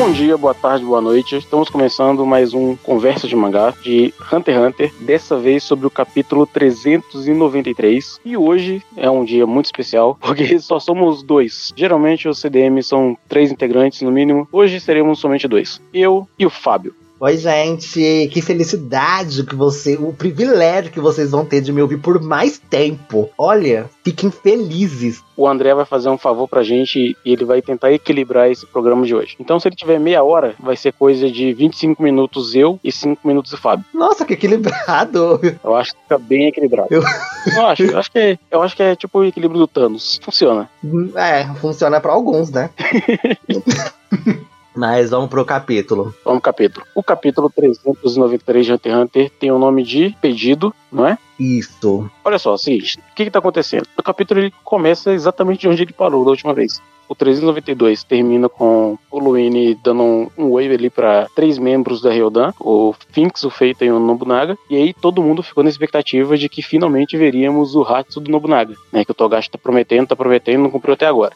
Bom dia, boa tarde, boa noite. Estamos começando mais um Conversa de Mangá de Hunter x Hunter, dessa vez sobre o capítulo 393. E hoje é um dia muito especial, porque só somos dois. Geralmente os CDM são três integrantes no mínimo, hoje seremos somente dois. Eu e o Fábio. Oi, gente, que felicidade que você, o privilégio que vocês vão ter de me ouvir por mais tempo. Olha, fiquem felizes. O André vai fazer um favor pra gente e ele vai tentar equilibrar esse programa de hoje. Então, se ele tiver meia hora, vai ser coisa de 25 minutos eu e 5 minutos o Fábio. Nossa, que equilibrado. Eu acho que fica bem equilibrado. Eu, eu acho, eu acho que é, eu acho que é tipo o equilíbrio do Thanos. Funciona. É, funciona pra alguns, né? Mas vamos pro capítulo. Vamos pro capítulo. O capítulo 393 de Hunter x Hunter tem o nome de Pedido, não é? Isso. Olha só, o seguinte, o que que tá acontecendo? O capítulo ele começa exatamente de onde ele parou da última vez. O 392 termina com o Luini dando um, um wave ali para três membros da Ryodan, o Finks, o Feita e o Nobunaga. E aí todo mundo ficou na expectativa de que finalmente veríamos o Hatsu do Nobunaga, né? Que o Togashi tá prometendo, tá prometendo, não cumpriu até agora.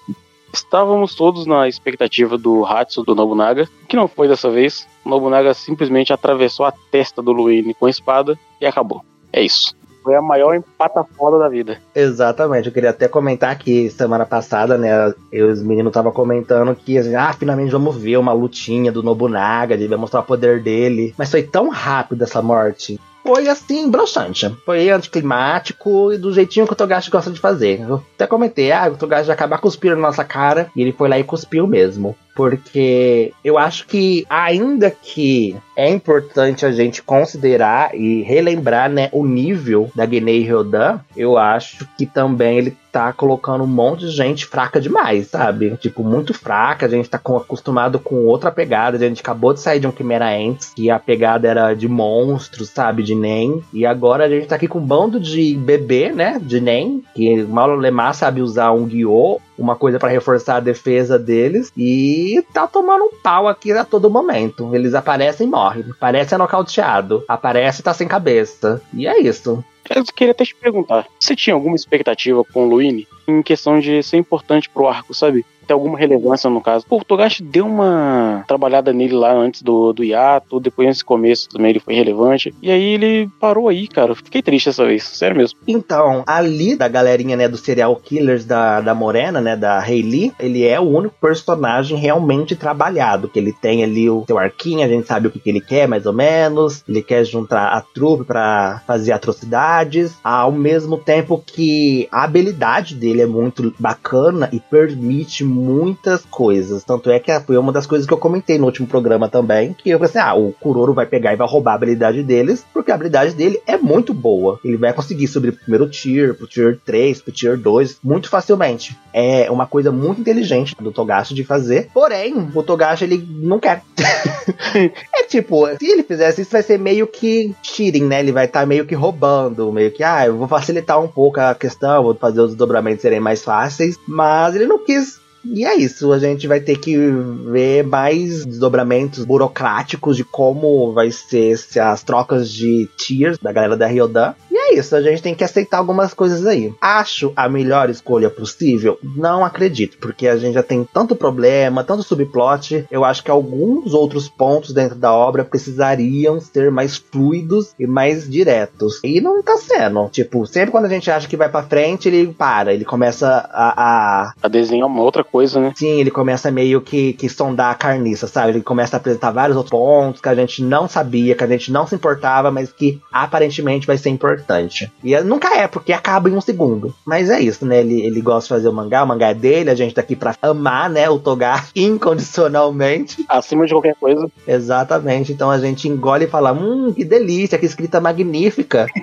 Estávamos todos na expectativa do Hatsu do Nobunaga, que não foi dessa vez. O Nobunaga simplesmente atravessou a testa do Luini com a espada e acabou. É isso. Foi a maior empata foda da vida. Exatamente, eu queria até comentar que semana passada, né, eu, os meninos estavam comentando que, assim, ah, finalmente vamos ver uma lutinha do Nobunaga, ele vai mostrar o poder dele. Mas foi tão rápido essa morte foi assim, broxante. Foi anticlimático e do jeitinho que o Togashi gosta de fazer. Eu até comentei, ah, o Togashi vai acabar cuspindo na nossa cara. E ele foi lá e cuspiu mesmo. Porque eu acho que, ainda que é importante a gente considerar e relembrar né, o nível da Guinei Ryodan, eu acho que também ele tá colocando um monte de gente fraca demais, sabe? Tipo, muito fraca, a gente tá com, acostumado com outra pegada, a gente acabou de sair de um Chimera Ants, que a pegada era de monstros, sabe? De NEM, e agora a gente tá aqui com um bando de bebê, né? De NEM, que mal Lemar sabe usar um guiô, uma coisa para reforçar a defesa deles, e tá tomando um pau aqui a todo momento. Eles aparecem e morrem, aparece é nocauteado, aparece e tá sem cabeça, e é isso. Eu queria até te perguntar, você tinha alguma expectativa com o Luini em questão de ser importante pro arco, sabe? Ter alguma relevância no caso. Pô, o Togashi deu uma trabalhada nele lá antes do, do hiato, depois nesse começo também ele foi relevante. E aí ele parou aí, cara. Fiquei triste dessa vez, sério mesmo. Então, ali da galerinha, né, do serial killers da, da Morena, né, da Hayley, ele é o único personagem realmente trabalhado, que ele tem ali o seu arquinho, a gente sabe o que, que ele quer, mais ou menos. Ele quer juntar a trupe para fazer atrocidades, ao mesmo tempo que a habilidade dele é muito bacana e permite muitas coisas. Tanto é que foi uma das coisas que eu comentei no último programa também, que eu falei assim, ah, o Kuroro vai pegar e vai roubar a habilidade deles, porque a habilidade dele é muito boa. Ele vai conseguir subir pro primeiro tier, pro tier 3, pro tier 2, muito facilmente. É uma coisa muito inteligente do Togashi de fazer, porém, o Togashi ele não quer. é tipo, se ele fizesse isso vai ser meio que cheating, né? Ele vai estar tá meio que roubando, meio que, ah, eu vou facilitar um pouco a questão, vou fazer os desdobramentos serem mais fáceis, mas ele não quis e é isso, a gente vai ter que ver mais desdobramentos burocráticos de como vai ser as trocas de tiers da galera da Ryodan. É isso, a gente tem que aceitar algumas coisas aí. Acho a melhor escolha possível? Não acredito, porque a gente já tem tanto problema, tanto subplot. Eu acho que alguns outros pontos dentro da obra precisariam ser mais fluidos e mais diretos. E não tá sendo. Tipo, sempre quando a gente acha que vai para frente, ele para, ele começa a, a... a desenhar uma outra coisa, né? Sim, ele começa meio que, que sondar a carniça, sabe? Ele começa a apresentar vários outros pontos que a gente não sabia, que a gente não se importava, mas que aparentemente vai ser importante. E nunca é, porque acaba em um segundo. Mas é isso, né? Ele, ele gosta de fazer o mangá, o mangá é dele, a gente tá aqui pra amar, né? O Togar incondicionalmente. Acima de qualquer coisa. Exatamente. Então a gente engole e fala: hum, que delícia, que escrita magnífica.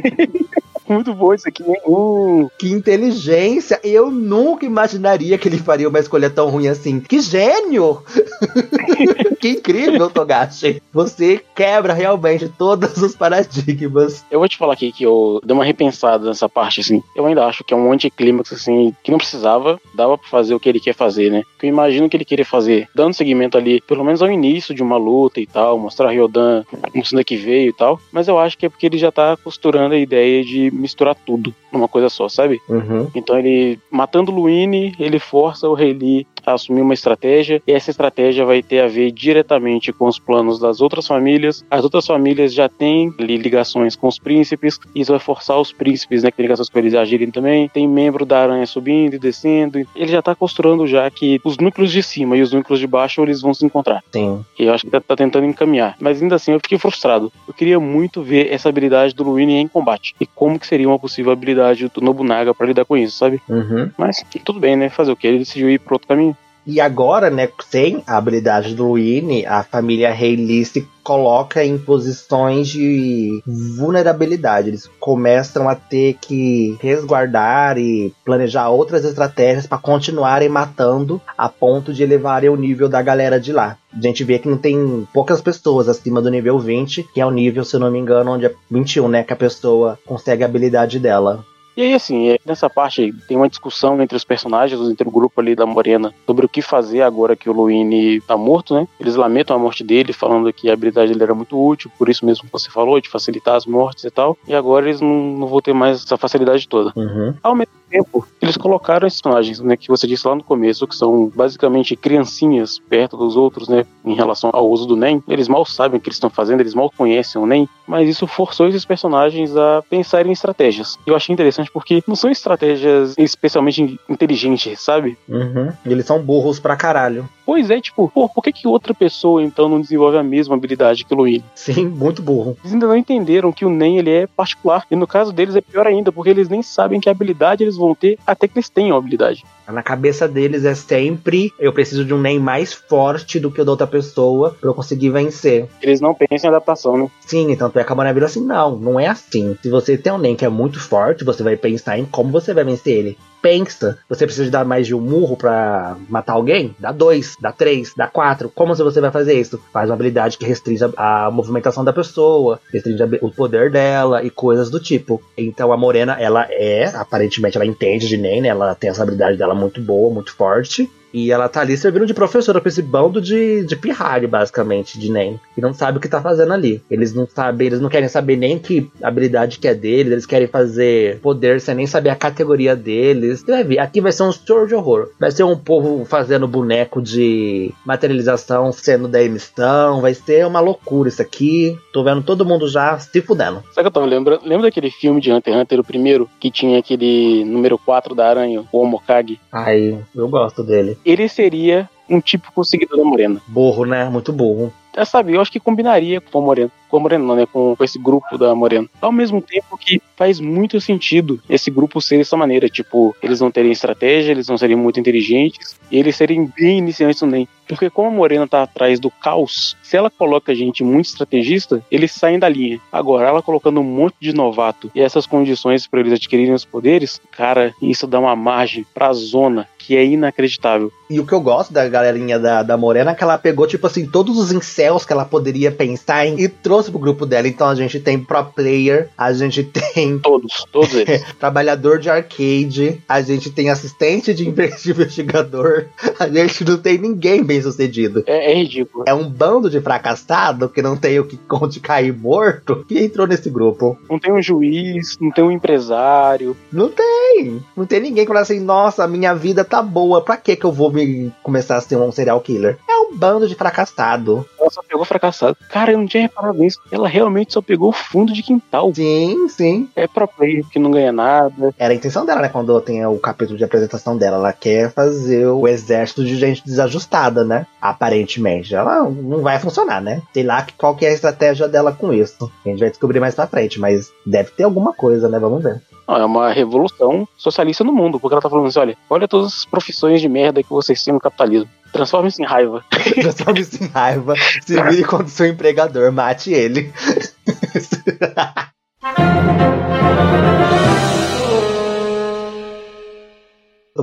muito bom isso aqui, hein? Uh, que inteligência! Eu nunca imaginaria que ele faria uma escolha tão ruim assim. Que gênio! que incrível, Togashi! Você quebra realmente todos os paradigmas. Eu vou te falar aqui que eu dei uma repensada nessa parte, assim. Eu ainda acho que é um anticlímax, assim, que não precisava, dava pra fazer o que ele quer fazer, né? Que eu imagino que ele queria fazer, dando seguimento ali, pelo menos ao início de uma luta e tal, mostrar Ryodan mostrando que veio e tal. Mas eu acho que é porque ele já tá costurando a ideia de misturar tudo numa coisa só, sabe? Uhum. Então ele, matando o Luini, ele força o Rei Lee a assumir uma estratégia, e essa estratégia vai ter a ver diretamente com os planos das outras famílias. As outras famílias já têm ligações com os príncipes, isso vai forçar os príncipes, né, que tem ligações com eles a agirem também. Tem membro da aranha subindo e descendo. Ele já tá costurando já que os núcleos de cima e os núcleos de baixo eles vão se encontrar. Sim. E eu acho que tá, tá tentando encaminhar. Mas ainda assim eu fiquei frustrado. Eu queria muito ver essa habilidade do Luini em combate. E como que seria uma possível habilidade do Nobunaga para lidar com isso, sabe? Uhum. Mas tudo bem, né? Fazer o que? Ele decidiu ir pro outro caminho. E agora, né, sem a habilidade do Luini, a família Hayley se coloca em posições de vulnerabilidade. Eles começam a ter que resguardar e planejar outras estratégias para continuarem matando a ponto de elevarem o nível da galera de lá. A gente vê que não tem poucas pessoas acima do nível 20, que é o nível, se eu não me engano, onde é 21, né, que a pessoa consegue a habilidade dela. E aí, assim, nessa parte tem uma discussão entre os personagens, entre o grupo ali da Morena, sobre o que fazer agora que o Luini tá morto, né? Eles lamentam a morte dele, falando que a habilidade dele era muito útil, por isso mesmo que você falou, de facilitar as mortes e tal. E agora eles não, não vão ter mais essa facilidade toda. Uhum. Ao mesmo tempo, eles colocaram esses personagens, né, que você disse lá no começo, que são basicamente criancinhas perto dos outros, né, em relação ao uso do NEM. Eles mal sabem o que eles estão fazendo, eles mal conhecem o NEM, mas isso forçou esses personagens a pensar em estratégias. Eu achei interessante porque não são estratégias especialmente inteligentes, sabe? Uhum. Eles são burros pra caralho. Pois é, tipo, pô, por que, que outra pessoa então não desenvolve a mesma habilidade que o Luigi? Sim, muito burro. Eles ainda não entenderam que o NEM ele é particular. E no caso deles é pior ainda, porque eles nem sabem que habilidade eles vão ter até que eles tenham habilidade. Na cabeça deles é sempre eu preciso de um NEM mais forte do que o da outra pessoa pra eu conseguir vencer. Eles não pensam em adaptação, né? Sim, então tu acaba na vida assim, não, não é assim. Se você tem um NEM que é muito forte, você vai pensar em como você vai vencer ele. Pensa, você precisa dar mais de um murro pra matar alguém? Dá dois, dá três, dá quatro. Como você vai fazer isso? Faz uma habilidade que restringe a, a movimentação da pessoa, restringe a, o poder dela e coisas do tipo. Então a Morena, ela é, aparentemente ela entende de NEM, né? Ela tem essa habilidade dela muito boa, muito forte. E ela tá ali servindo de professora pra esse bando de, de pirralho, basicamente, de NEM. E não sabe o que tá fazendo ali. Eles não sabem, eles não querem saber nem que habilidade que é deles, eles querem fazer poder sem nem saber a categoria deles. Você vai ver, aqui vai ser um show de horror. Vai ser um povo fazendo boneco de materialização sendo da emissão. Vai ser uma loucura isso aqui. Tô vendo todo mundo já se fudendo. Sabe que eu tava lembrando? Lembra daquele filme de Hunter x Hunter, o primeiro, que tinha aquele número 4 da aranha, o Omokage? Ai, eu gosto dele. Ele seria um típico seguidor da Morena. Burro, né? Muito burro. É, sabe, eu acho que combinaria com a Morena. Com a Morena, né? Com, com, esse grupo da Morena. Ao mesmo tempo que faz muito sentido esse grupo ser dessa maneira. Tipo, eles não terem estratégia, eles não serem muito inteligentes, e eles serem bem iniciantes também. Porque como a Morena tá atrás do caos, se ela coloca gente muito estrategista, eles saem da linha. Agora, ela colocando um monte de novato e essas condições para eles adquirirem os poderes, cara, isso dá uma margem pra zona que é inacreditável. E o que eu gosto da galerinha da, da Morena é que ela pegou, tipo assim, todos os incels que ela poderia pensar em e trouxe pro grupo dela. Então a gente tem pro player, a gente tem. Todos, todos eles. trabalhador de arcade, a gente tem assistente de investigador, a gente não tem ninguém bem sucedido. É, é ridículo. É um bando de fracassado que não tem o que onde cair morto que entrou nesse grupo. Não tem um juiz, não tem um empresário. Não tem. Não tem ninguém que fala assim, nossa, minha vida tá boa, pra que que eu vou me começar a ser um serial killer? É um bando de fracassado. Ela só pegou fracassado. Cara, eu não tinha reparado nisso. Ela realmente só pegou o fundo de quintal. Sim, sim. É pro player que não ganha nada. Era a intenção dela, né? Quando tem o capítulo de apresentação dela. Ela quer fazer o exército de gente desajustada, né? Aparentemente. Ela não vai funcionar, né? Sei lá qual que é a estratégia dela com isso. A gente vai descobrir mais pra frente, mas deve ter alguma coisa, né? Vamos ver. Não, é uma revolução socialista no mundo, porque ela tá falando assim: olha, olha todas as profissões de merda que vocês têm no capitalismo. Transforme-se em raiva. Transforme-se em raiva. Se vire contra o seu empregador, mate ele.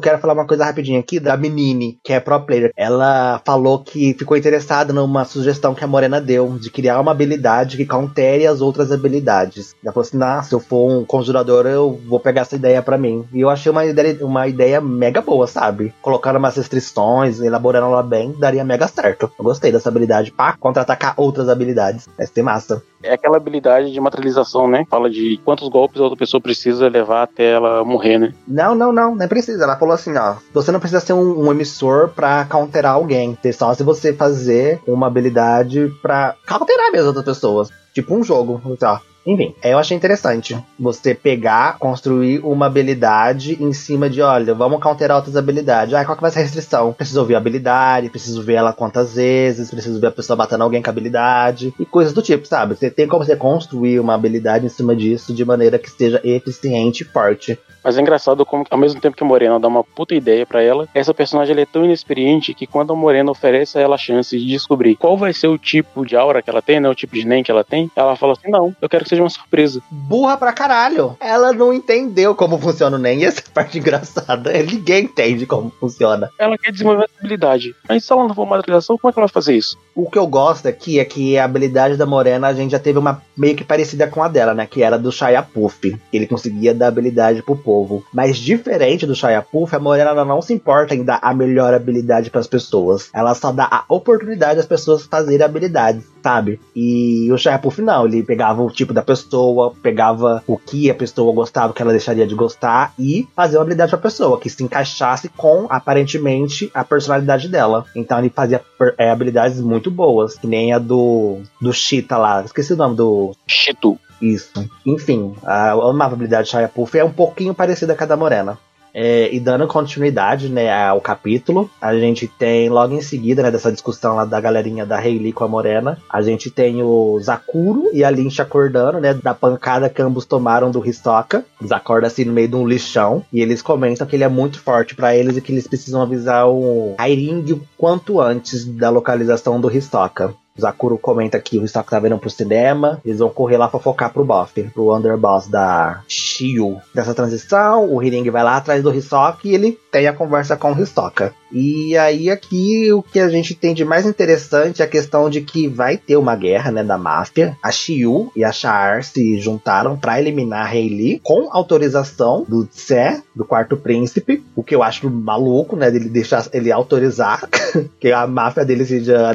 quero falar uma coisa rapidinho aqui da menine, que é pro player. Ela falou que ficou interessada numa sugestão que a Morena deu de criar uma habilidade que countere as outras habilidades. Ela falou assim: nah, se eu for um conjurador, eu vou pegar essa ideia para mim. E eu achei uma ideia, uma ideia mega boa, sabe? Colocando umas restrições, elaborando ela bem, daria mega certo. Eu gostei dessa habilidade pra contra-atacar outras habilidades. Vai ser massa. É aquela habilidade de materialização, né? Fala de quantos golpes a outra pessoa precisa levar até ela morrer, né? Não, não, não, não precisa. Ela falou assim, ó, você não precisa ser um, um emissor pra counterar alguém. É só se você fazer uma habilidade pra counterar mesmo outras pessoas. Tipo um jogo, ó. Enfim, eu achei interessante você pegar, construir uma habilidade em cima de, olha, vamos counterar outras habilidades. Ah, qual que vai ser a restrição? Preciso ver a habilidade, preciso ver ela quantas vezes, preciso ver a pessoa batendo alguém com a habilidade e coisas do tipo, sabe? Você tem como você construir uma habilidade em cima disso de maneira que seja eficiente e forte. Mas é engraçado como, ao mesmo tempo que a Morena dá uma puta ideia para ela, essa personagem é tão inexperiente que quando a Morena oferece a ela a chance de descobrir qual vai ser o tipo de aura que ela tem, né? O tipo de NEM que ela tem, ela fala assim: não, eu quero que seja uma surpresa. Burra pra caralho. Ela não entendeu como funciona o NEM. E essa parte engraçada, ninguém entende como funciona. Ela quer desenvolver essa habilidade. Mas se ela não for materialização, como é que ela vai fazer isso? O que eu gosto aqui é que a habilidade da Morena a gente já teve uma meio que parecida com a dela, né? Que era do Shia Puff. Ele conseguia dar habilidade pro povo. Mas diferente do Shia Puff, a Morena não se importa em dar a melhor habilidade para as pessoas. Ela só dá a oportunidade das pessoas fazerem habilidades, sabe? E o Shia Puff não, ele pegava o tipo da pessoa, pegava o que a pessoa gostava, o que ela deixaria de gostar e fazia uma habilidade pra pessoa que se encaixasse com aparentemente a personalidade dela. Então ele fazia é, habilidades muito boas, que nem a do do Cheetah lá. Esqueci o nome do Cheeto. Isso. Enfim, a, a amabilidade de Shia Puff é um pouquinho parecida com a da Morena. É, e dando continuidade né, ao capítulo, a gente tem logo em seguida, né, dessa discussão lá da galerinha da Hayley com a Morena, a gente tem o Zakuro e a Lynch acordando, né, da pancada que ambos tomaram do Hisoka. Eles acordam assim no meio de um lixão e eles comentam que ele é muito forte para eles e que eles precisam avisar o Airing quanto antes da localização do Hisoka. Zakuro comenta que o Hisoka tá vendo pro cinema, eles vão correr lá fofocar pro Buff, pro underboss da Shio. Dessa transição, o Hiring vai lá atrás do Hisoka e ele tem a conversa com o Hisoka. E aí aqui o que a gente tem de mais interessante é a questão de que vai ter uma guerra, né, da máfia. A Shiyu e a Shar se juntaram para eliminar a Hayley com autorização do Tse, do quarto príncipe, o que eu acho maluco, né, dele deixar ele autorizar que a máfia dele seja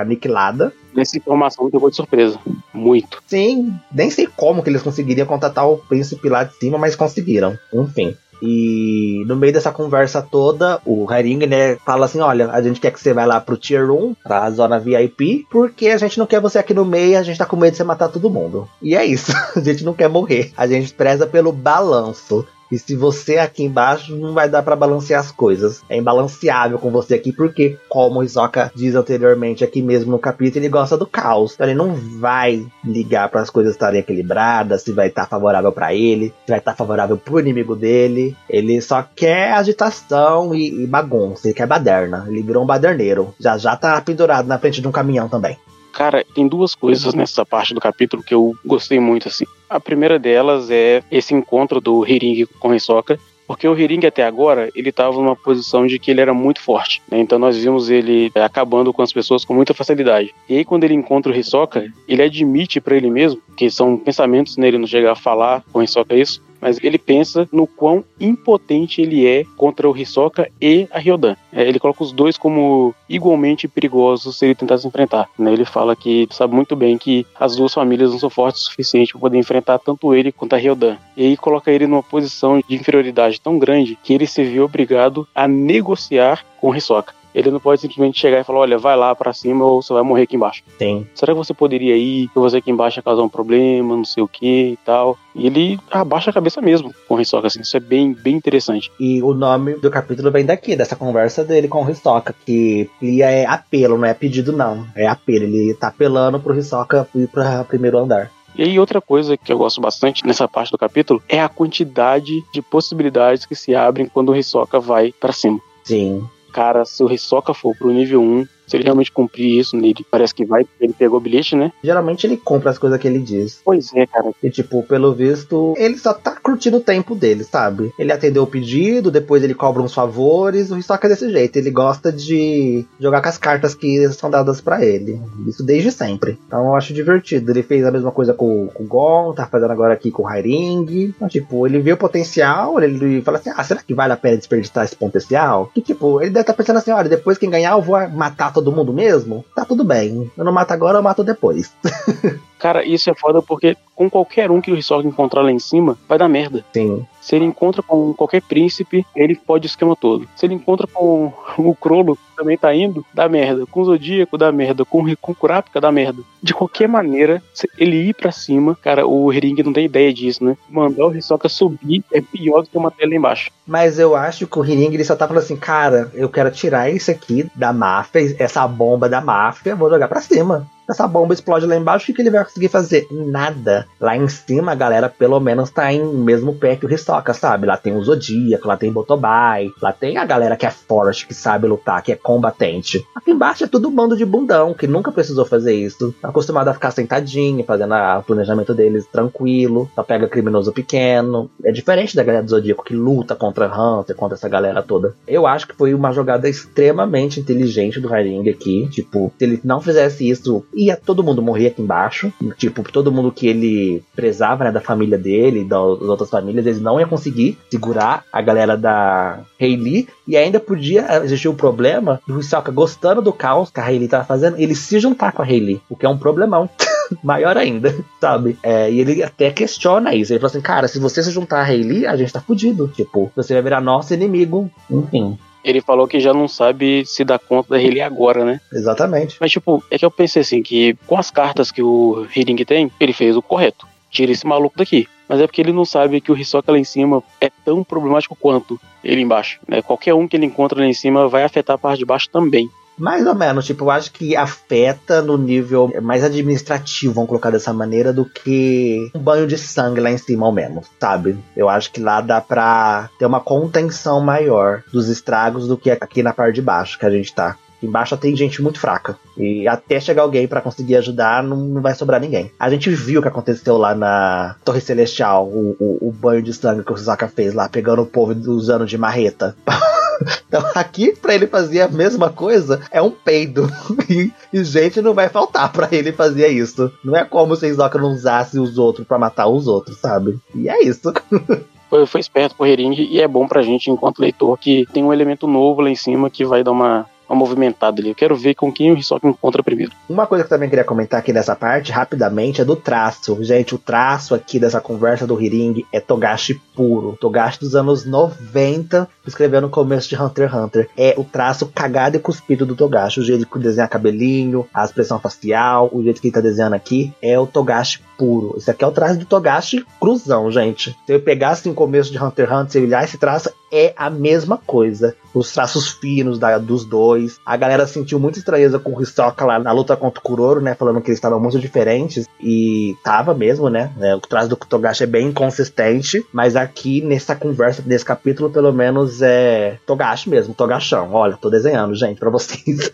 aniquilada. Essa informação me pegou de surpresa. Muito. Sim, nem sei como que eles conseguiriam contatar o príncipe lá de cima, mas conseguiram. Enfim. E no meio dessa conversa toda, o Haring, né, fala assim: olha, a gente quer que você vá lá pro Tier 1, pra zona VIP, porque a gente não quer você aqui no meio, a gente tá com medo de você matar todo mundo. E é isso, a gente não quer morrer. A gente preza pelo balanço. E se você aqui embaixo não vai dar para balancear as coisas. É imbalanceável com você aqui, porque, como o Hisoka diz anteriormente aqui mesmo no capítulo, ele gosta do caos. Então ele não vai ligar para as coisas estarem equilibradas, se vai estar tá favorável para ele, se vai estar tá favorável pro inimigo dele. Ele só quer agitação e, e bagunça, ele quer baderna. Ele virou um baderneiro. Já já tá pendurado na frente de um caminhão também. Cara, tem duas coisas nessa parte do capítulo que eu gostei muito, assim. A primeira delas é esse encontro do Hiring com o Hisoka, porque o Hiring até agora, ele estava numa posição de que ele era muito forte, né? Então nós vimos ele é, acabando com as pessoas com muita facilidade. E aí quando ele encontra o Hisoka, ele admite para ele mesmo, que são pensamentos nele, não chega a falar com o Hisoka isso, mas ele pensa no quão impotente ele é contra o Hisoka e a Ryodan. É, ele coloca os dois como igualmente perigosos se ele tentar se enfrentar. Né? Ele fala que sabe muito bem que as duas famílias não são fortes o suficiente para poder enfrentar tanto ele quanto a Ryodan. E aí coloca ele numa posição de inferioridade tão grande que ele se vê obrigado a negociar com o Hisoka. Ele não pode simplesmente chegar e falar, olha, vai lá para cima ou você vai morrer aqui embaixo. Tem. Será que você poderia ir, que você aqui embaixo ia causar um problema, não sei o que e tal. E ele abaixa a cabeça mesmo com o Hisoka, assim, isso é bem, bem interessante. E o nome do capítulo vem daqui, dessa conversa dele com o Hisoka, que ele é apelo, não é pedido não, é apelo, ele tá apelando pro Hisoka ir pra primeiro andar. E aí, outra coisa que eu gosto bastante nessa parte do capítulo é a quantidade de possibilidades que se abrem quando o Hisoka vai para cima. Sim. Cara, se o Hisoka for pro nível 1, se ele realmente cumprir isso, ele parece que vai, ele pegou o bilhete, né? Geralmente ele compra as coisas que ele diz. Pois é, cara. E tipo, pelo visto, ele só tá curtindo o tempo dele, sabe? Ele atendeu o pedido, depois ele cobra uns favores, o Hisoka é desse jeito, ele gosta de jogar com as cartas que são dadas para ele. Isso desde sempre. Então eu acho divertido. Ele fez a mesma coisa com, com o Gon, tá fazendo agora aqui com o Hairing. Então, tipo, ele vê o potencial, ele fala assim: ah, será que vale a pena desperdiçar esse potencial? Que tipo, ele deve estar tá pensando assim: olha, depois quem ganhar eu vou matar todo todo mundo mesmo, tá tudo bem. Eu não mato agora, eu mato depois. Cara, isso é foda porque com qualquer um que o Hisoka encontrar lá em cima, vai dar merda. Sim. Se ele encontra com qualquer príncipe, ele pode o esquema todo. Se ele encontra com o Crollo, que também tá indo, dá merda. Com o Zodíaco, dá merda. Com, com o Kurapika, dá merda. De qualquer maneira, se ele ir pra cima, cara, o Ring não tem ideia disso, né? Mandar o Hisoka subir é pior do que uma tela embaixo. Mas eu acho que o Hiring ele só tá falando assim, cara, eu quero tirar isso aqui da máfia, essa bomba da máfia, vou jogar pra cima. Essa bomba explode lá embaixo, o que, ele vai conseguir fazer? Nada. Lá em cima, a galera pelo menos tá em mesmo pé que o Hisoka, sabe? Lá tem o Zodíaco, lá tem Botobai, lá tem a galera que é forte, que sabe lutar, que é combatente. Aqui embaixo é tudo um bando de bundão, que nunca precisou fazer isso. Tá acostumado a ficar sentadinho, fazendo o planejamento deles tranquilo, só pega criminoso pequeno. É diferente da galera do Zodíaco que luta contra Hunter, contra essa galera toda. Eu acho que foi uma jogada extremamente inteligente do Haring aqui. Tipo, se ele não fizesse isso, ia todo mundo morrer aqui embaixo. Tipo, todo mundo que ele prezava, né, da família dele, das outras famílias, eles não iam conseguir segurar a galera da Hayley. E ainda podia existir o problema do Hisoka gostando do caos que a Hayley tava fazendo, ele se juntar com a Hayley, o que é um problemão. Maior ainda, sabe? É, e ele até questiona isso. Ele fala assim: cara, se você se juntar a Hayley, a gente tá fudido. Tipo, você vai virar nosso inimigo. Enfim, Ele falou que já não sabe se dar conta da Rayleigh agora, né? exatamente. Mas, tipo, é que eu pensei assim, que com as cartas que o Hiring tem, ele fez o correto. Tira esse maluco daqui. Mas é porque ele não sabe que o Hisoka lá em cima é tão problemático quanto ele embaixo. Né? Qualquer um que ele encontra lá em cima vai afetar a parte de baixo também. Mais ou menos, tipo, eu acho que afeta no nível mais administrativo, vamos colocar dessa maneira, do que um banho de sangue lá em cima ao menos, sabe? Eu acho que lá dá pra ter uma contenção maior dos estragos do que aqui na parte de baixo que a gente tá. Embaixo tem gente muito fraca. E até chegar alguém pra conseguir ajudar, não, não vai sobrar ninguém. A gente viu o que aconteceu lá na Torre Celestial, o, o, o banho de sangue que o Suzaka fez lá, pegando o povo usando de marreta. Então aqui, pra ele fazer a mesma coisa, é um peido. E, e gente não vai faltar pra ele fazer isso. Não é como se Isoka não usasse os outros pra matar os outros, sabe? E é isso. Foi, foi esperto pro Hering e é bom pra gente, enquanto leitor, que tem um elemento novo lá em cima que vai dar uma, uma movimentada ali. Eu quero ver com quem o Hisoka encontra primeiro. Uma coisa que eu também queria comentar aqui nessa parte, rapidamente, é do traço. Gente, o traço aqui dessa conversa do Hiring é Togashi puro. Togashi dos anos 90, escreveu no começo de Hunter x Hunter. É o traço cagado e cuspido do Togashi. O jeito que desenha cabelinho, a expressão facial, o jeito que ele tá desenhando aqui, é o Togashi puro. Isso aqui é o traço do Togashi cruzão, gente. Se eu pegasse no começo de Hunter x Hunter, se olhar esse traço, é a mesma coisa. Os traços finos da- dos dois. A galera sentiu muita estranheza com o Hisoka lá na luta contra o Kuroro, né? Falando que eles estavam muito diferentes. E tava mesmo, né? É, o traço do Togashi é bem inconsistente. Mas aqui, nessa conversa, nesse capítulo, pelo menos é Togashi mesmo, Togachão. Olha, tô desenhando, gente, pra vocês.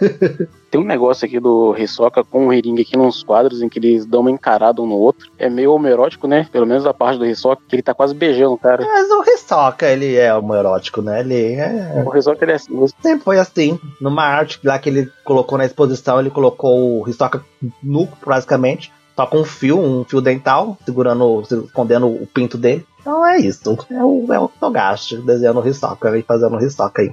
Tem um negócio aqui do Hisoka com o Hering aqui nos quadros em que eles dão uma encarada um no outro. É meio homerótico, né? Pelo menos a parte do Hisoka, que ele tá quase beijando o cara. Mas o Hisoka, ele é homoerótico, né? Ele é O Hisoka ele é assim, Sempre foi assim. Numa arte lá que ele colocou na exposição, ele colocou o Hisoka nu, basicamente. Só com um fio, um fio dental, segurando, escondendo o pinto dele. Então é isso. É o, é o Togashi desenhando o Hisoka e fazendo o Hisoka aí.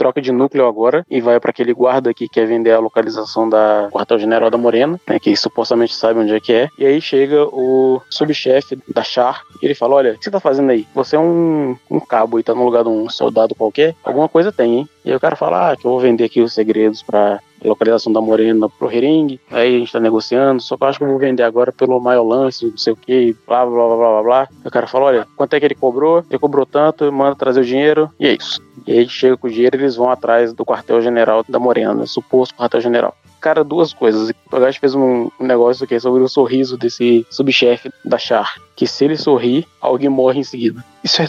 Troca de núcleo agora e vai pra aquele guarda que quer vender a localização da quartel-general da Morena, né, que supostamente sabe onde é que é. E aí chega o subchefe da Char e ele fala: Olha, o que você tá fazendo aí? Você é um, um cabo e tá no lugar de um soldado qualquer? Alguma coisa tem, hein? E aí o cara fala: Ah, que eu vou vender aqui os segredos pra localização da Morena pro Hering. Aí a gente tá negociando, só que eu acho que eu vou vender agora pelo maior lance, não sei o que, blá blá blá blá blá blá. O cara fala: Olha, quanto é que ele cobrou? Ele cobrou tanto, manda trazer o dinheiro, e é isso. E aí chega com o dinheiro eles vão atrás do quartel-general da Morena, suposto quartel-general. Cara, duas coisas. O Togashi fez um, negócio aqui sobre o sorriso desse subchefe da Char. Que se ele sorrir, alguém morre em seguida. Isso é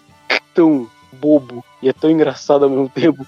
tão bobo e é tão engraçado ao mesmo tempo.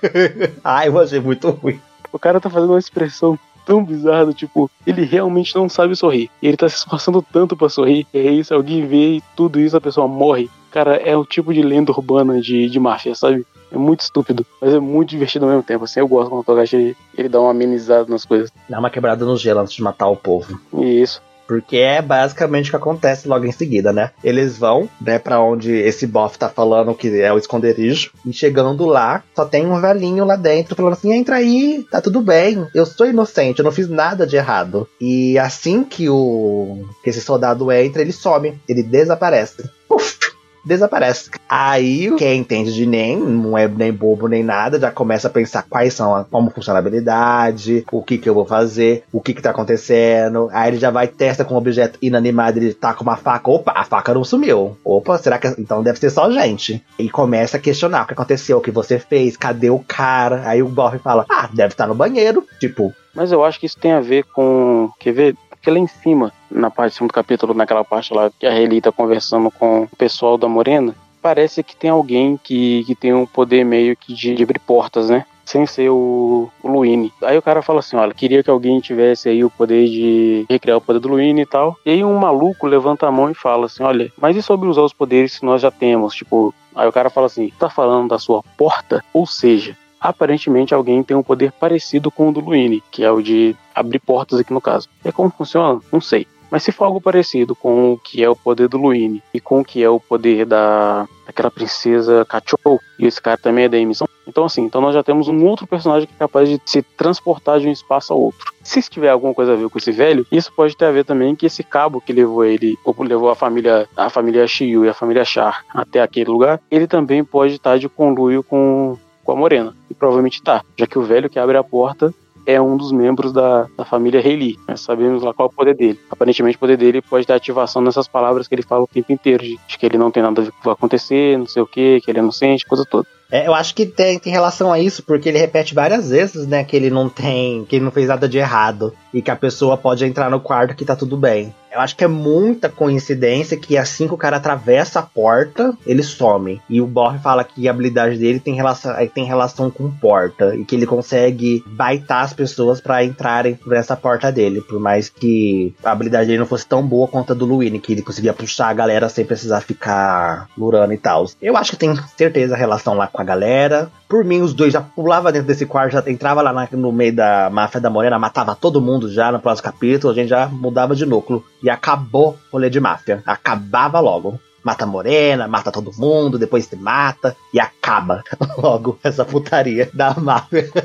Ai, eu achei muito ruim. O cara tá fazendo uma expressão tão bizarra, tipo, ele realmente não sabe sorrir. E ele tá se esforçando tanto pra sorrir. E aí, se alguém vê e tudo isso, a pessoa morre. Cara, é o tipo de lenda urbana de, de máfia, sabe? É muito estúpido, mas é muito divertido ao mesmo tempo. Assim, eu gosto quando o Togashi ele, ele dá uma amenizada nas coisas. Dá uma quebrada no gelo antes de matar o povo. Isso. Porque é basicamente o que acontece logo em seguida, né? Eles vão, né, pra onde esse bof tá falando que é o esconderijo. E chegando lá, só tem um velhinho lá dentro falando assim: entra aí, tá tudo bem. Eu sou inocente, eu não fiz nada de errado. E assim que o que esse soldado entra, ele some, ele desaparece. Uf, desaparece. Aí quem entende de NEM, não é nem bobo nem nada, já começa a pensar quais são, a, como funciona a habilidade, o que que eu vou fazer, o que que tá acontecendo. Aí ele já vai testa com um objeto inanimado, ele tá com uma faca, opa, a faca não sumiu. Opa, será que então deve ser só gente? E começa a questionar o que aconteceu, o que você fez, cadê o cara? Aí o Boff fala: "Ah, deve estar no banheiro". Tipo, Mas eu acho que isso tem a ver com. Quer ver? Porque lá em cima, na parte do segundo capítulo, naquela parte lá que a Reli tá conversando com o pessoal da Morena, parece que tem alguém que, que tem um poder meio que de, de abrir portas, né? Sem ser o, o Luini. Aí o cara fala assim: olha, queria que alguém tivesse aí o poder de recriar o poder do Luini e tal. E aí um maluco levanta a mão e fala assim: olha, mas e sobre usar os poderes que nós já temos? Tipo, aí o cara fala assim: tá falando da sua porta? Ou seja, aparentemente alguém tem um poder parecido com o do Luini, que é o de abrir portas aqui no caso. E como funciona? Não sei. Mas se for algo parecido com o que é o poder do Luini e com o que é o poder da daquela princesa Kachou, e esse cara também é da emissão, então assim, então nós já temos um outro personagem que é capaz de se transportar de um espaço ao outro. Se tiver alguma coisa a ver com esse velho, isso pode ter a ver também que esse cabo que levou ele, ou levou a família, a família Shiyu e a família Char até aquele lugar, ele também pode estar de conluio com com a Morena. E provavelmente tá, já que o velho que abre a porta é um dos membros da, da família Rayleigh. Nós sabemos lá qual é o poder dele. Aparentemente o poder dele pode ter ativação nessas palavras que ele fala o tempo inteiro, de, de que ele não tem nada a ver com o que vai acontecer, não sei o que, que ele é inocente, coisa toda. É, eu acho que tem, tem relação a isso, porque ele repete várias vezes, né, que ele não tem, que ele não fez nada de errado e que a pessoa pode entrar no quarto que tá tudo bem. Eu acho que é muita coincidência que assim que o cara atravessa a porta, ele some. E o Borg fala que a habilidade dele tem relação, tem relação com porta e que ele consegue baitar as pessoas para entrarem por essa porta dele, por mais que a habilidade dele não fosse tão boa quanto a do Luini, que ele conseguia puxar a galera sem precisar ficar lurando e tal. Eu acho que tem certeza a relação lá com a galera. Por mim, os dois já pulavam dentro desse quarto, já entrava lá na, no meio da máfia da Morena, matava todo mundo já no próximo capítulo, a gente já mudava de núcleo. E acabou o rolê de máfia. Acabava logo. Mata a Morena, mata todo mundo, depois se mata e acaba logo essa putaria da máfia.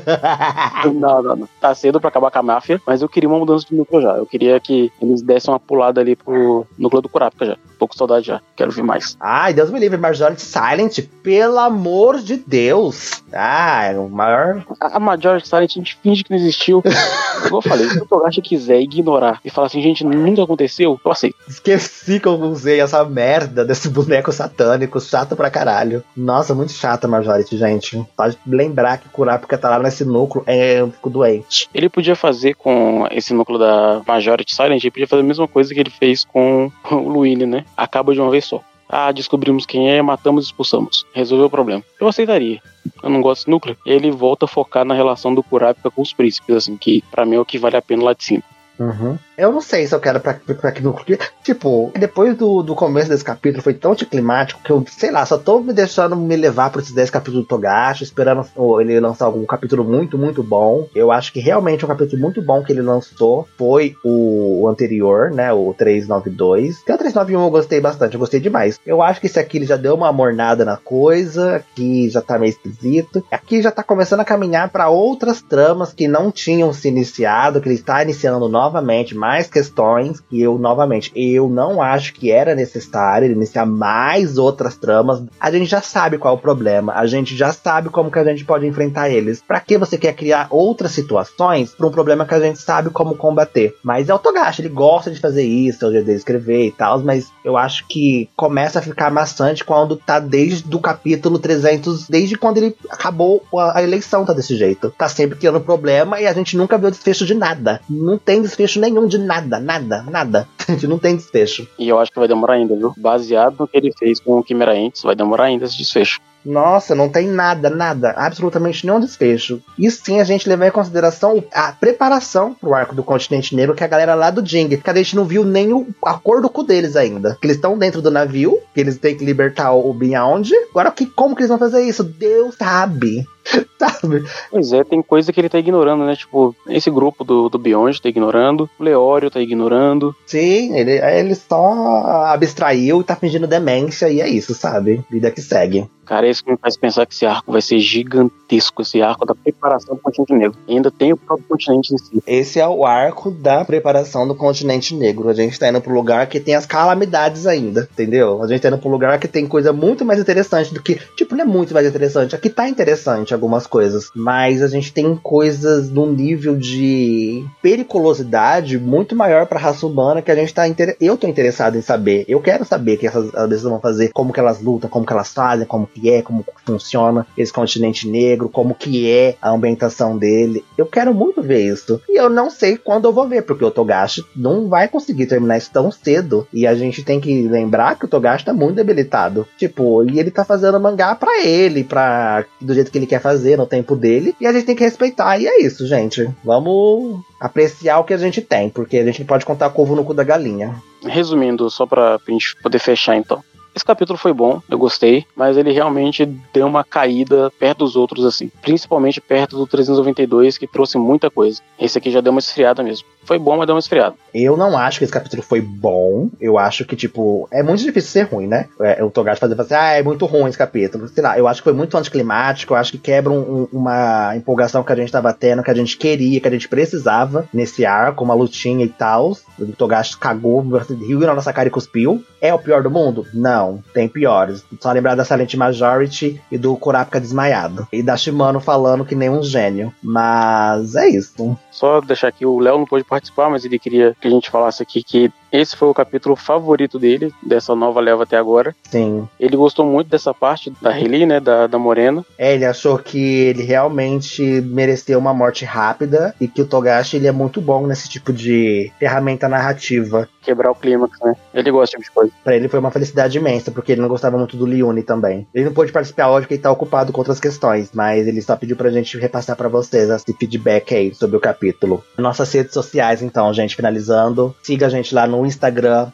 Não, não, não. Tá cedo pra acabar com a máfia, mas eu queria uma mudança de núcleo já. Eu queria que eles dessem uma pulada ali pro núcleo do Kurapika já. Tô com saudade já. Quero ver mais. Ai, Deus me livre, Majority Silent, pelo amor de Deus. Ah, é o maior. A, a Majority Silent a gente finge que não existiu. Como eu falei, se o Togashi quiser ignorar e falar assim, gente, nunca aconteceu, eu aceito. Esqueci que eu usei essa merda desse boneco satânico, chato pra caralho. Nossa, muito chata, Majority, gente. Pode lembrar que Kurapika tá lá nesse núcleo, é, eu fico doente. Ele podia fazer com esse núcleo da Majority Silent, ele podia fazer a mesma coisa que ele fez com o Luini, né? Acaba de uma vez só. Ah, descobrimos quem é, matamos e expulsamos. Resolveu o problema. Eu aceitaria. Eu não gosto desse núcleo. Ele volta a focar na relação do Kurapika com os príncipes, assim, que pra mim é o que vale a pena lá de cima. Uhum. Eu não sei se eu quero pra, pra que núcleo. Tipo, depois do, do começo desse capítulo foi tão anticlimático que eu, sei lá, só tô me deixando me levar por esses 10 capítulos do Togashi, esperando ele lançar algum capítulo muito, muito bom. Eu acho que realmente um capítulo muito bom que ele lançou foi o, o anterior, né? O 392. Até o 391 eu gostei bastante, eu gostei demais. Eu acho que esse aqui ele já deu uma mornada na coisa, aqui já tá meio esquisito. Aqui já tá começando a caminhar para outras tramas que não tinham se iniciado, que ele está iniciando novamente mais questões que eu novamente eu não acho que era necessário iniciar mais outras tramas. A gente já sabe qual é o problema, a gente já sabe como que a gente pode enfrentar eles. Para que você quer criar outras situações para um problema que a gente sabe como combater? Mas é o Togashi, ele gosta de fazer isso, é de escrever e tal, mas eu acho que começa a ficar maçante quando tá desde o capítulo 300, desde quando ele acabou a, eleição tá desse jeito. Tá sempre criando problema e a gente nunca o desfecho de nada. Não tem desfecho nenhum de nada, nada, nada. A gente não tem desfecho. E eu acho que vai demorar ainda, viu? Baseado no que ele fez com o Chimera Ents, vai demorar ainda esse desfecho. Nossa, não tem nada, nada, absolutamente nenhum desfecho. E sim a gente levar em consideração a preparação pro arco do continente negro que a galera lá do Jing, que a gente não viu nem o, a cor do cu deles ainda. Que eles estão dentro do navio, que eles têm que libertar o Beyond. Agora, que, como que eles vão fazer isso? Deus sabe. Sabe? Pois é, tem coisa que ele tá ignorando, né? Tipo, esse grupo do, do Beyond tá ignorando, o Leório tá ignorando. Sim, ele, ele só abstraiu e tá fingindo demência e é isso, sabe? Vida que segue. Cara, isso que me faz pensar que esse arco vai ser gigantesco, esse arco da preparação do continente negro. E ainda tem o próprio continente em si. Esse é o arco da preparação do continente negro. A gente tá indo pro lugar que tem as calamidades ainda, entendeu? A gente tá indo pro lugar que tem coisa muito mais interessante do que. Tipo, não é muito mais interessante. Aqui tá interessante algumas coisas. Mas a gente tem coisas num nível de periculosidade muito maior pra raça humana que a gente tá. Inter... Eu tô interessado em saber. Eu quero saber o que essas pessoas vão fazer, como que elas lutam, como que elas fazem, como que é, como funciona esse continente negro, como que é a ambientação dele. Eu quero muito ver isso. E eu não sei quando eu vou ver, porque o Togashi não vai conseguir terminar isso tão cedo. E a gente tem que lembrar que o Togashi tá muito debilitado. Tipo, e ele tá fazendo mangá pra ele, pra do jeito que ele quer fazer, no tempo dele. E a gente tem que respeitar. E é isso, gente. Vamos apreciar o que a gente tem, porque a gente pode contar com ovo no cu da galinha. Resumindo, só pra gente poder fechar então. Esse capítulo foi bom, eu gostei, mas ele realmente deu uma caída perto dos outros, assim. Principalmente perto do 392, que trouxe muita coisa. Esse aqui já deu uma esfriada mesmo. Foi bom, mas deu uma esfriada. Eu não acho que esse capítulo foi bom. Eu acho que, tipo, é muito difícil ser ruim, né? É, o Togashi fazer assim, ah, é muito ruim esse capítulo. Sei lá, eu acho que foi muito anticlimático. Eu acho que quebra um, uma empolgação que a gente tava tendo, que a gente queria, que a gente precisava nesse arco, uma lutinha e tal. O Togashi cagou, riu na nossa cara e cuspiu. É o pior do mundo? Não, tem piores. Só lembrar da Silent Majority e do Kurapika desmaiado. E da Shimano falando que nem um gênio. Mas é isso. Só deixar aqui, o Léo não pôde participar, mas ele queria que a gente falasse aqui que esse foi o capítulo favorito dele, dessa nova leva até agora. Sim. Ele gostou muito dessa parte da Reli, né, da, da Morena. É, ele achou que ele realmente mereceu uma morte rápida e que o Togashi ele é muito bom nesse tipo de ferramenta narrativa. Quebrar o clímax, né? Ele gosta de coisa. Pra ele foi uma felicidade imensa, porque ele não gostava muito do Liune também. Ele não pôde participar hoje porque ele tá ocupado com outras questões, mas ele só pediu pra gente repassar para vocês esse feedback aí sobre o capítulo. Nossas redes sociais, então, gente, finalizando. Siga a gente lá no Instagram,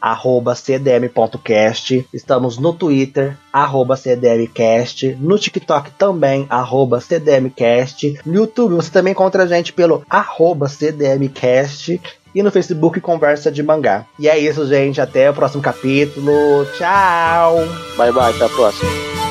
cdm.cast. Estamos no Twitter, cdmcast. No TikTok também, cdmcast. No YouTube você também encontra a gente pelo cdmcast. E no Facebook Conversa de Mangá. E é isso, gente. Até o próximo capítulo. Tchau! Bye, bye. Até a próxima.